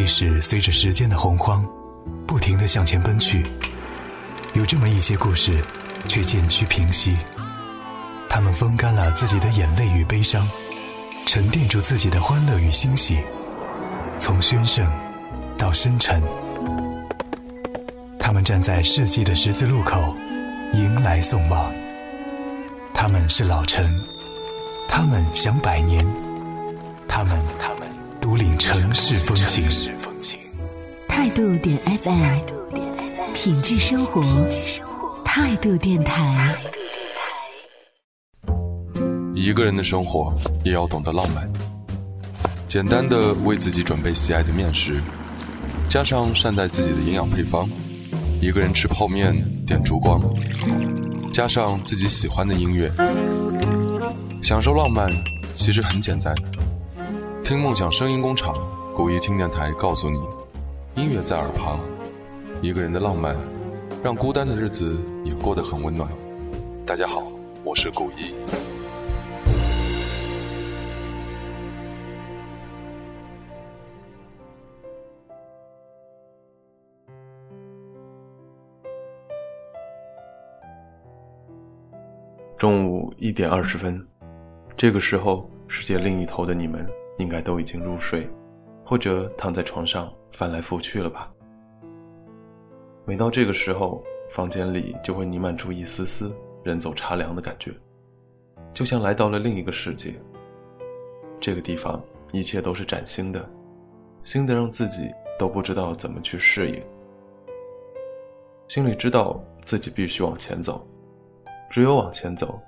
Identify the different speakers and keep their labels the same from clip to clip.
Speaker 1: 历史随着时间的洪荒，不停的向前奔去。有这么一些故事，却渐趋平息。他们风干了自己的眼泪与悲伤，沉淀住自己的欢乐与欣喜。从宣盛到深沉，他们站在世纪的十字路口，迎来送往。他们是老臣，他们想百年，他们独领城市风情。
Speaker 2: 态度点 FM，品质生活，态度电台。
Speaker 3: 一个人的生活也要懂得浪漫。简单的为自己准备喜爱的面食，加上善待自己的营养配方。一个人吃泡面，点烛光，加上自己喜欢的音乐，享受浪漫，其实很简单。听梦想声音工厂，古一青电台告诉你，音乐在耳旁，一个人的浪漫，让孤单的日子也过得很温暖。大家好，我是古一。
Speaker 4: 中午一点二十分，这个时候，世界另一头的你们应该都已经入睡，或者躺在床上翻来覆去了吧。每到这个时候，房间里就会弥漫出一丝丝人走茶凉的感觉，就像来到了另一个世界。这个地方一切都是崭新的，新的让自己都不知道怎么去适应，心里知道自己必须往前走。只有往前走，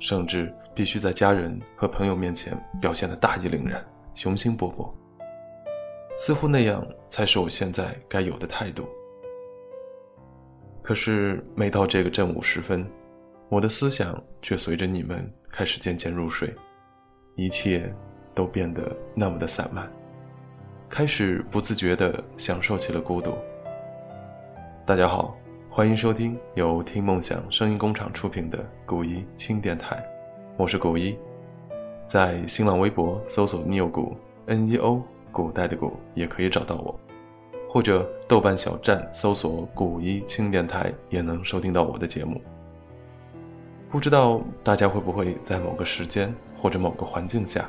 Speaker 4: 甚至必须在家人和朋友面前表现的大义凛然、雄心勃勃，似乎那样才是我现在该有的态度。可是每到这个正午时分，我的思想却随着你们开始渐渐入睡，一切都变得那么的散漫，开始不自觉地享受起了孤独。大家好。欢迎收听由听梦想声音工厂出品的古一轻电台，我是古一，在新浪微博搜索 “neo 古 n e o 古代的古”也可以找到我，或者豆瓣小站搜索“古一轻电台”也能收听到我的节目。不知道大家会不会在某个时间或者某个环境下，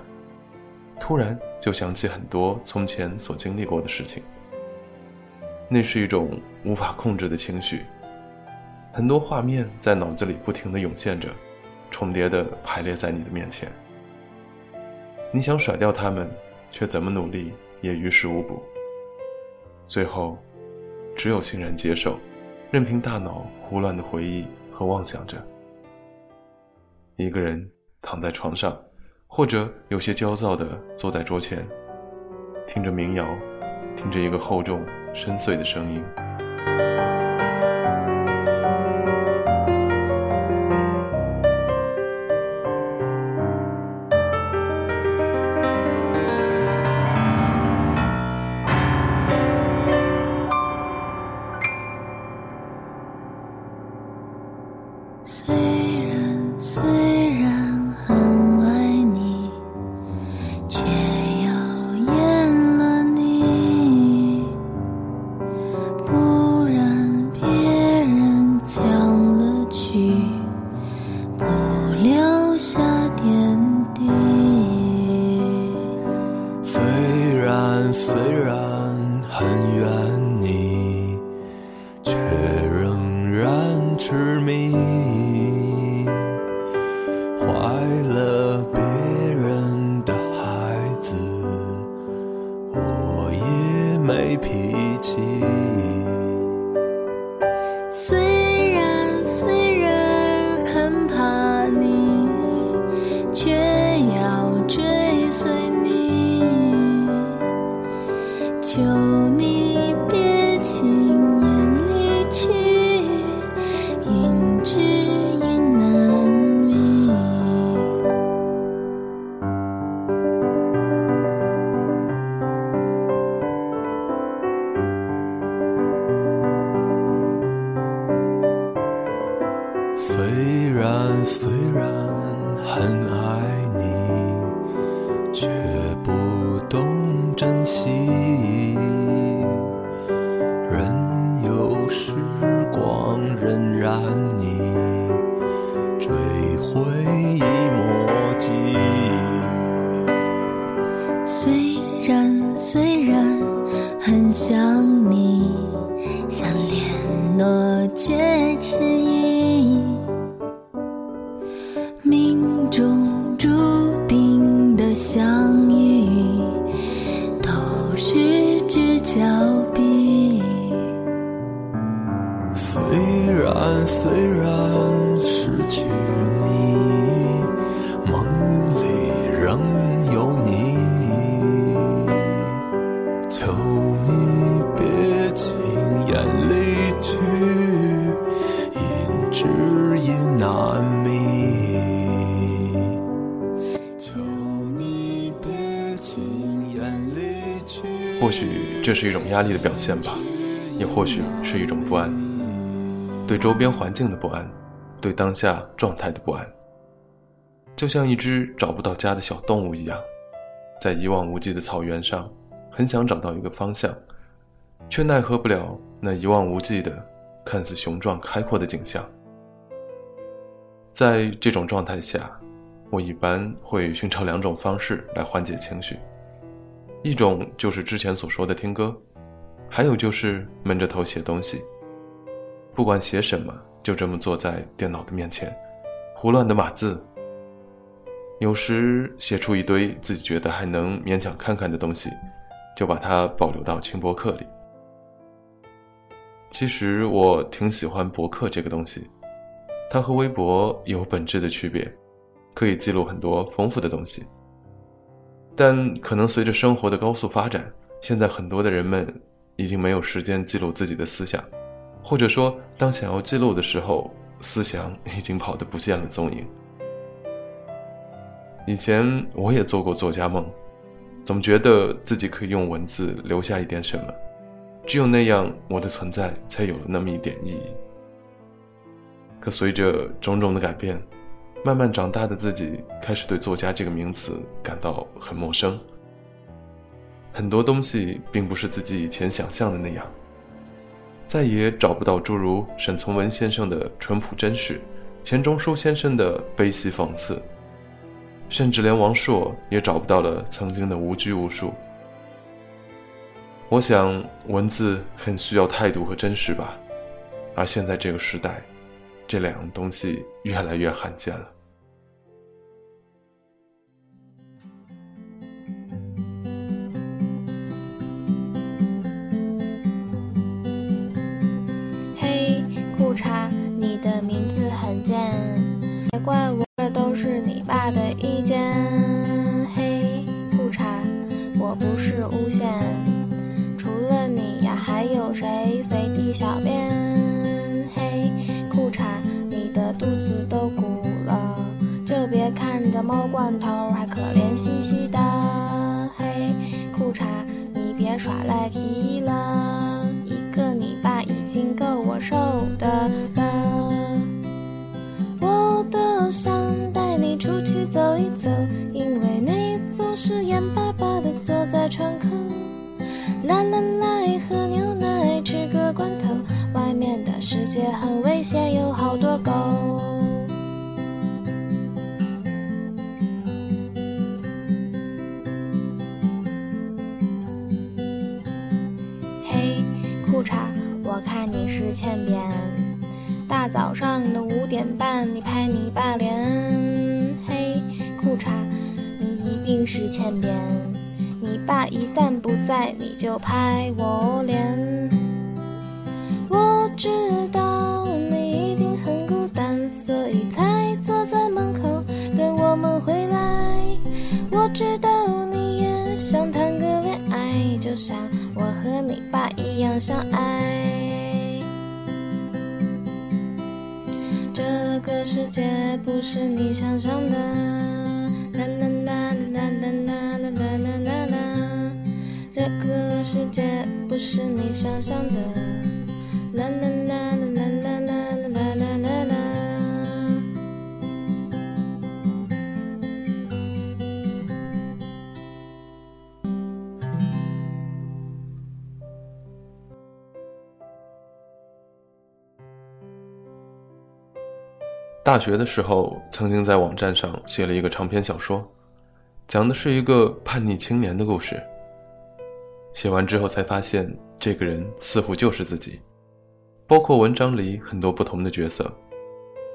Speaker 4: 突然就想起很多从前所经历过的事情，那是一种无法控制的情绪。很多画面在脑子里不停地涌现着，重叠地排列在你的面前。你想甩掉他们，却怎么努力也于事无补。最后，只有欣然接受，任凭大脑胡乱的回忆和妄想着。一个人躺在床上，或者有些焦躁的坐在桌前，听着民谣，听着一个厚重深邃的声音。
Speaker 5: 求你别急。很想你像联
Speaker 4: 络戒指一一种压力的表现吧，也或许是一种不安，对周边环境的不安，对当下状态的不安，就像一只找不到家的小动物一样，在一望无际的草原上，很想找到一个方向，却奈何不了那一望无际的、看似雄壮开阔的景象。在这种状态下，我一般会寻找两种方式来缓解情绪。一种就是之前所说的听歌，还有就是闷着头写东西。不管写什么，就这么坐在电脑的面前，胡乱的码字。有时写出一堆自己觉得还能勉强看看的东西，就把它保留到轻博客里。其实我挺喜欢博客这个东西，它和微博有本质的区别，可以记录很多丰富的东西。但可能随着生活的高速发展，现在很多的人们已经没有时间记录自己的思想，或者说，当想要记录的时候，思想已经跑得不见了踪影。以前我也做过作家梦，总觉得自己可以用文字留下一点什么，只有那样，我的存在才有了那么一点意义。可随着种种的改变，慢慢长大的自己开始对“作家”这个名词感到很陌生。很多东西并不是自己以前想象的那样，再也找不到诸如沈从文先生的淳朴真实，钱钟书先生的悲喜讽刺，甚至连王朔也找不到了曾经的无拘无束。我想，文字很需要态度和真实吧，而现在这个时代，这两样东西越来越罕见了。
Speaker 6: 怪我，这都是你爸的意见。嘿，裤衩，我不是诬陷，除了你呀，还有谁随地小便？嘿，裤衩，你的肚子都鼓了，就别看着猫罐头还可怜兮兮的。嘿，裤衩，你别耍赖皮了，一个你爸已经够我受的了。多想带你出去走一走，因为你总是眼巴巴地坐在窗口。来来来，喝牛奶，吃个罐头，外面的世界很危险，有好多狗。嘿，裤衩，我看你是欠扁。大早上的五点半，你拍你爸脸。嘿，裤衩，你一定是欠扁。你爸一旦不在，你就拍我脸。我知道你一定很孤单，所以才坐在门口等我们回来。我知道你也想谈个恋爱，就像我和你爸一样相爱。个世界不是你想象的，啦啦啦啦啦啦啦啦啦啦啦。这个世界不是你想象的，
Speaker 4: 大学的时候，曾经在网站上写了一个长篇小说，讲的是一个叛逆青年的故事。写完之后才发现，这个人似乎就是自己，包括文章里很多不同的角色，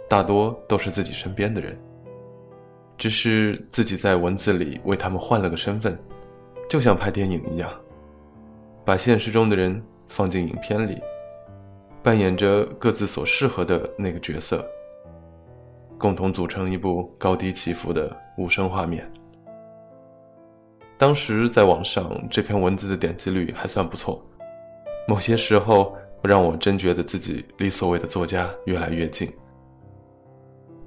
Speaker 4: 大多都是自己身边的人。只是自己在文字里为他们换了个身份，就像拍电影一样，把现实中的人放进影片里，扮演着各自所适合的那个角色，共同组成一部高低起伏的无声画面。当时在网上这篇文字的点击率还算不错，某些时候让我真觉得自己离所谓的作家越来越近。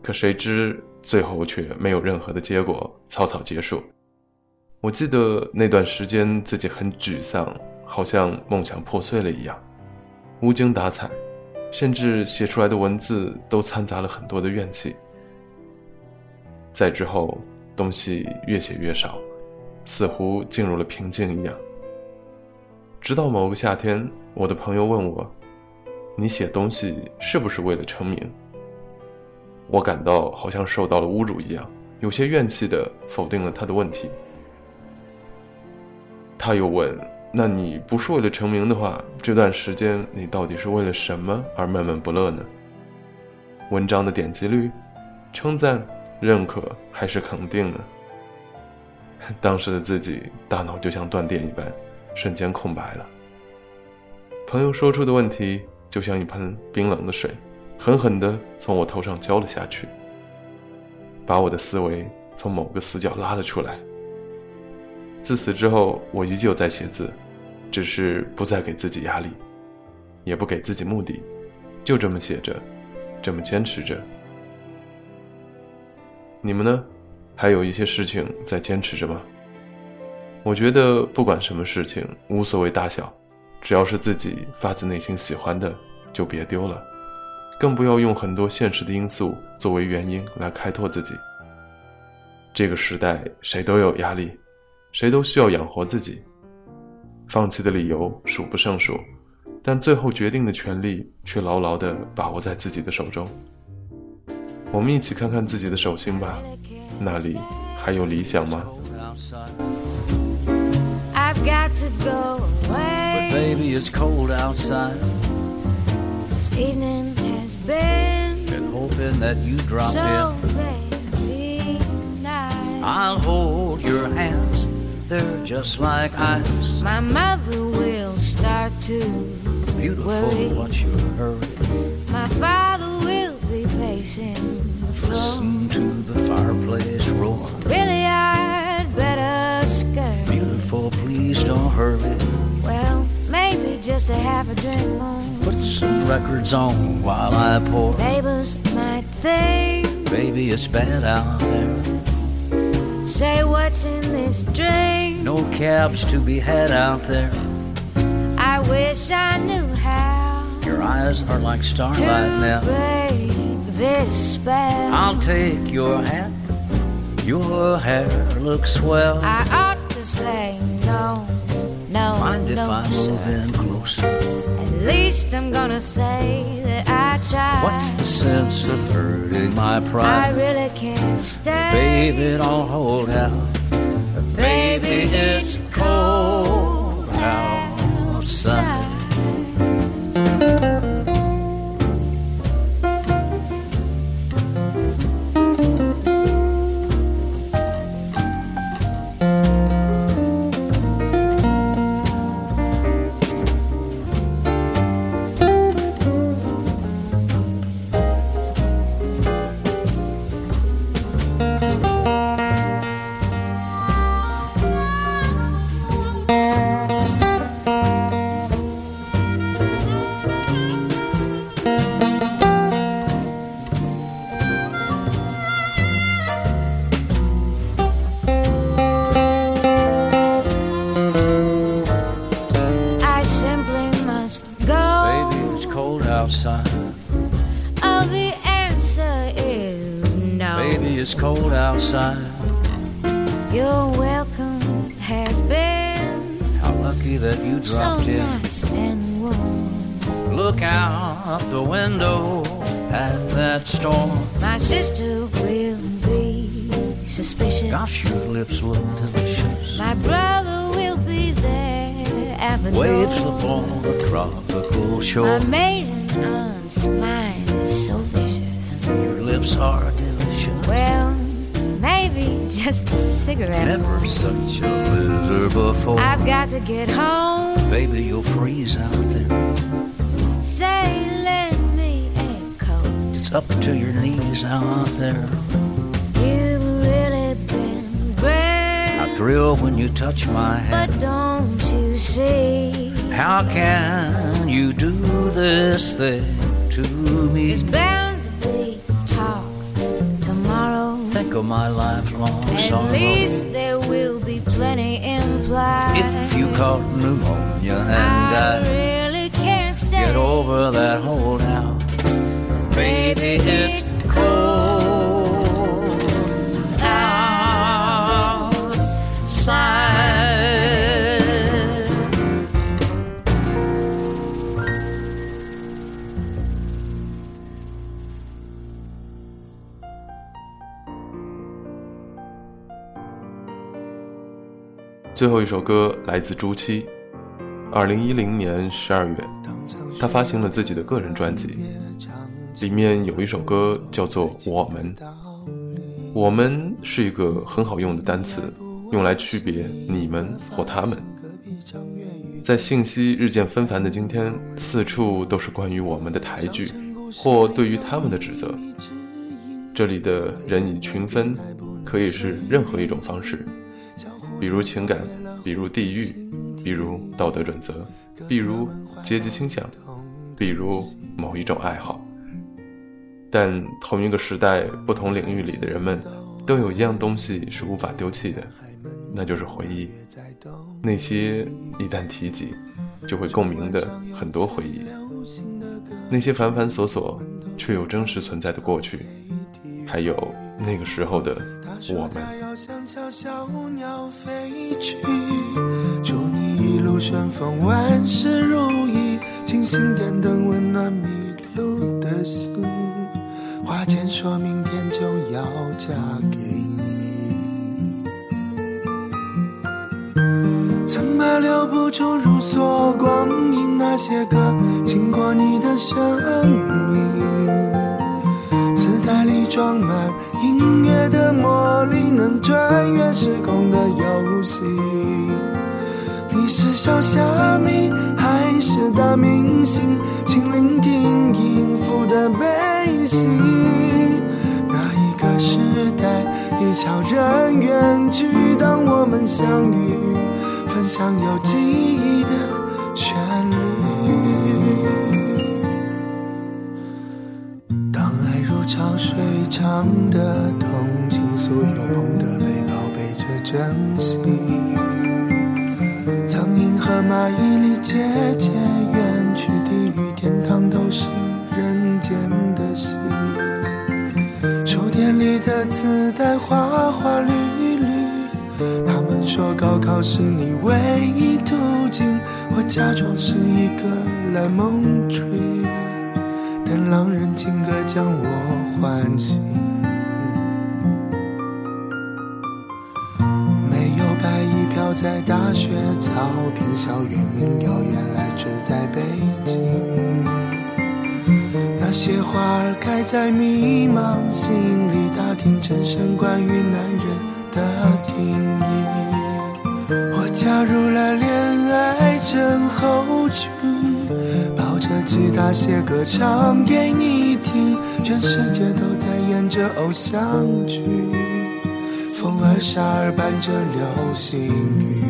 Speaker 4: 可谁知最后却没有任何的结果，草草结束。我记得那段时间自己很沮丧，好像梦想破碎了一样，无精打采，甚至写出来的文字都掺杂了很多的怨气。再之后，东西越写越少。似乎进入了平静一样。直到某个夏天，我的朋友问我：“你写东西是不是为了成名？”我感到好像受到了侮辱一样，有些怨气的否定了他的问题。他又问：“那你不是为了成名的话，这段时间你到底是为了什么而闷闷不乐呢？文章的点击率、称赞、认可还是肯定呢？”当时的自己，大脑就像断电一般，瞬间空白了。朋友说出的问题，就像一盆冰冷的水，狠狠地从我头上浇了下去，把我的思维从某个死角拉了出来。自此之后，我依旧在写字，只是不再给自己压力，也不给自己目的，就这么写着，这么坚持着。你们呢？还有一些事情在坚持着吗？我觉得不管什么事情，无所谓大小，只要是自己发自内心喜欢的，就别丢了，更不要用很多现实的因素作为原因来开拓自己。这个时代，谁都有压力，谁都需要养活自己，放弃的理由数不胜数，但最后决定的权利却牢牢地把握在自己的手中。我们一起看看自己的手心吧。那里还有理想吗？I've got to go away. But baby, it's cold outside. This evening has been. Been hoping that you drop so in. Nice. I'll hold your hands. They're just like ice. My mother will start to. Beautiful, worry. what's your hurry? My father will be pacing the floor. Listen to the fireplace roar. So really, I'd better skirt. Beautiful, please don't hurry. Well, maybe just a half a drink more. Put some records on while I pour. Neighbors might think, baby, it's bad out there. Say what's in this drink. No cabs to be had out there. I wish I knew how. Your eyes are like starlight now. Break spell. I'll take your hat your hair looks swell. I ought to say no, no, Mind no, if I move in closer? At least I'm gonna say that I tried. What's the sense of hurting my pride? I really can't stay. Baby, don't hold out. Baby, it's cold outside.
Speaker 7: My sister will be suspicious.
Speaker 4: Gosh, your lips look delicious.
Speaker 7: My brother will be there at the
Speaker 4: Waves upon the tropical shore.
Speaker 7: My maiden aunt's mind is so vicious.
Speaker 4: Your lips are delicious.
Speaker 7: Well, maybe maybe just a cigarette.
Speaker 8: Never such a loser before.
Speaker 7: I've got to get home.
Speaker 8: Baby, you'll freeze out there. Up to your knees out there.
Speaker 7: You've really been great.
Speaker 8: I thrill when you touch my hand.
Speaker 7: But don't you see?
Speaker 8: How can you do this thing to me?
Speaker 7: It's bound to be talk tomorrow.
Speaker 8: Think of my lifelong
Speaker 7: At
Speaker 8: sorrow.
Speaker 7: least there will be plenty implied.
Speaker 8: If you caught pneumonia and
Speaker 7: I
Speaker 8: I
Speaker 7: really can't stay.
Speaker 8: get over that holdout, baby, it's cold outside.
Speaker 4: 最后一首歌来自朱七，二零一零年十二月，他发行了自己的个人专辑，里面有一首歌叫做《我们》。我们是一个很好用的单词，用来区别你们或他们。在信息日渐纷繁的今天，四处都是关于我们的抬举，或对于他们的指责。这里的人以群分，可以是任何一种方式，比如情感，比如地域，比如道德准则，比如阶级倾向，比如某一种爱好。但同一个时代、不同领域里的人们，都有一样东西是无法丢弃的，那就是回忆。那些一旦提及，就会共鸣的很多回忆，那些繁繁琐琐却又真实存在的过去，还有那个时候的我们。
Speaker 5: 春风万事如意，星星点灯，温暖迷路的心花间说明天就要嫁给你，怎么留不住如梭光阴？那些歌经过你的生命。磁带里装满音乐的魔力，能穿越时空的游戏。你是小虾米还是大明星？请聆听音符的悲喜。那一个时代已悄然远去，当我们相遇，分享有记忆的旋律。当爱如潮水，长的动情，所有碰的背宝贝着珍惜。苍蝇和蚂蚁里节节的磁带花花绿绿，他们说高考是你唯一途径，我假装是一个 lemon tree。等浪人情歌将我唤醒。没有白衣飘在大雪草坪，校园民谣原来只在北京。那些花儿开在迷茫心里，打听真身关于男人的定义。我加入了恋爱症候群。抱着吉他写歌唱给你听，全世界都在演着偶像剧，风儿沙儿伴着流星雨。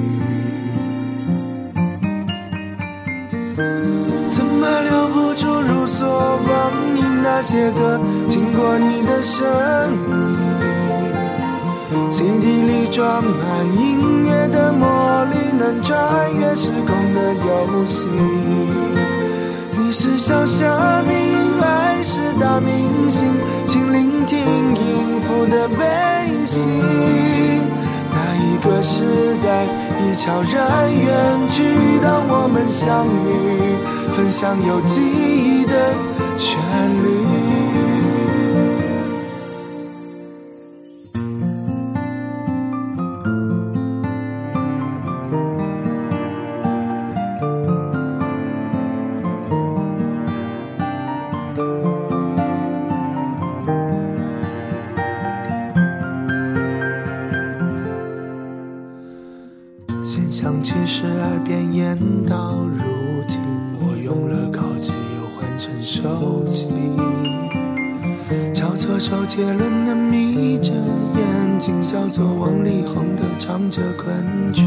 Speaker 5: 怎么留不住如梭光？那些歌经过你的生命。CD 里装满音乐的魔力，能穿越时空的游戏。你是小虾米还是大明星？请聆听音符的悲喜。那一个时代已悄然远去，当我们相遇，分享有记忆的想起十二遍，演到如今，我用了高级又换成手机。敲错周杰伦的眯着眼睛，叫做王力宏的唱着昆曲。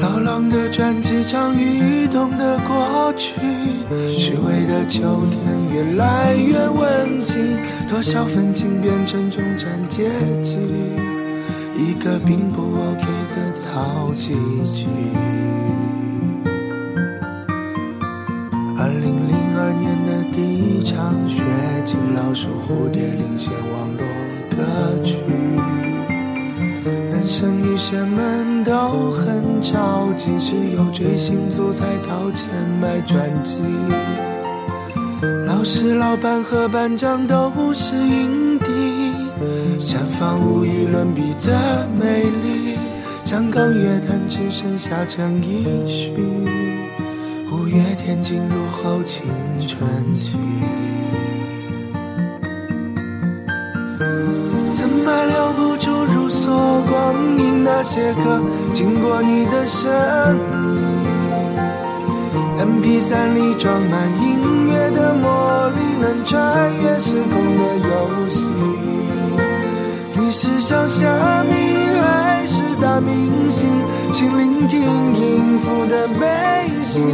Speaker 5: 老狼的专辑唱雨冬的过去，虚伪的秋天越来越温馨，多少份情变成中产阶级，一个并不 OK 的淘气机。二零零二年的第一场雪，金老鼠蝴蝶领衔网络歌曲。男生女生们都很着急，只有追星族才掏钱买专辑。老师、老板和班长都是影帝，绽放无与伦比的美丽。香港乐坛只剩下陈奕迅，五月天进入后青春期。怎么留不住如梭光阴那些歌，经过你的声音。MP 3里装满音乐的魔力，能穿越时空的游戏。你是小虾米幸福的悲喜。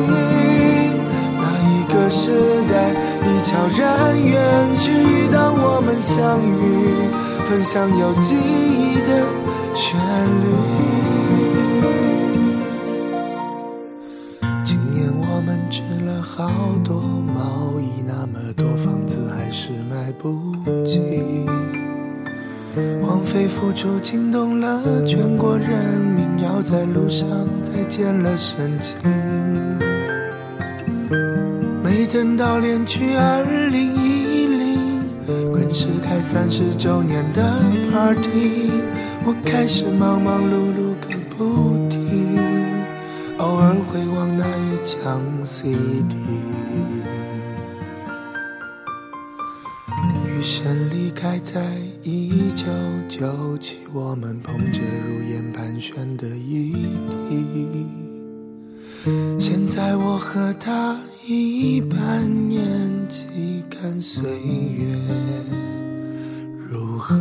Speaker 5: 那一个时代已悄然远去，当我们相遇，分享有记忆的旋律。今年我们织了好多毛衣，那么多房子还是买不起。荒废付出惊动了全国人民，要在路上再见了深情。没等到连去二零一零，滚石开三十周年的 party，我开始忙忙碌碌个不停，偶尔回望那一张 CD。余生离开在一九九七，我们捧着如烟盘旋的一滴。现在我和他一般年纪，看岁月如何。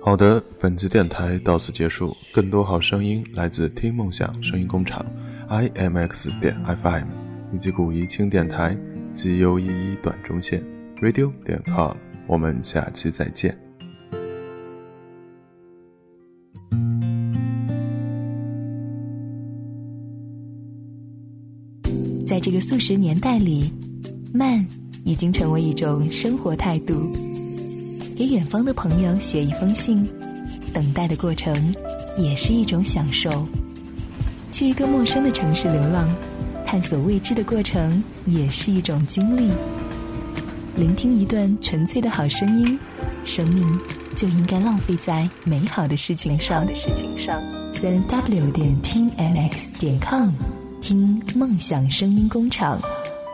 Speaker 4: 好的，本期电台到此结束。更多好声音来自听梦想声音工厂，imx 点 fm，以及古一清电台 g u 一一短中线 radio 点 com。我们下期再见。
Speaker 2: 在这个速食年代里，慢已经成为一种生活态度。给远方的朋友写一封信，等待的过程也是一种享受。去一个陌生的城市流浪，探索未知的过程也是一种经历。聆听一段纯粹的好声音，生命就应该浪费在美好的事情上。三 w 点听 mx 点 com，听梦想声音工厂，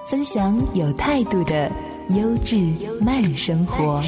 Speaker 2: 分享有态度的优质慢生活。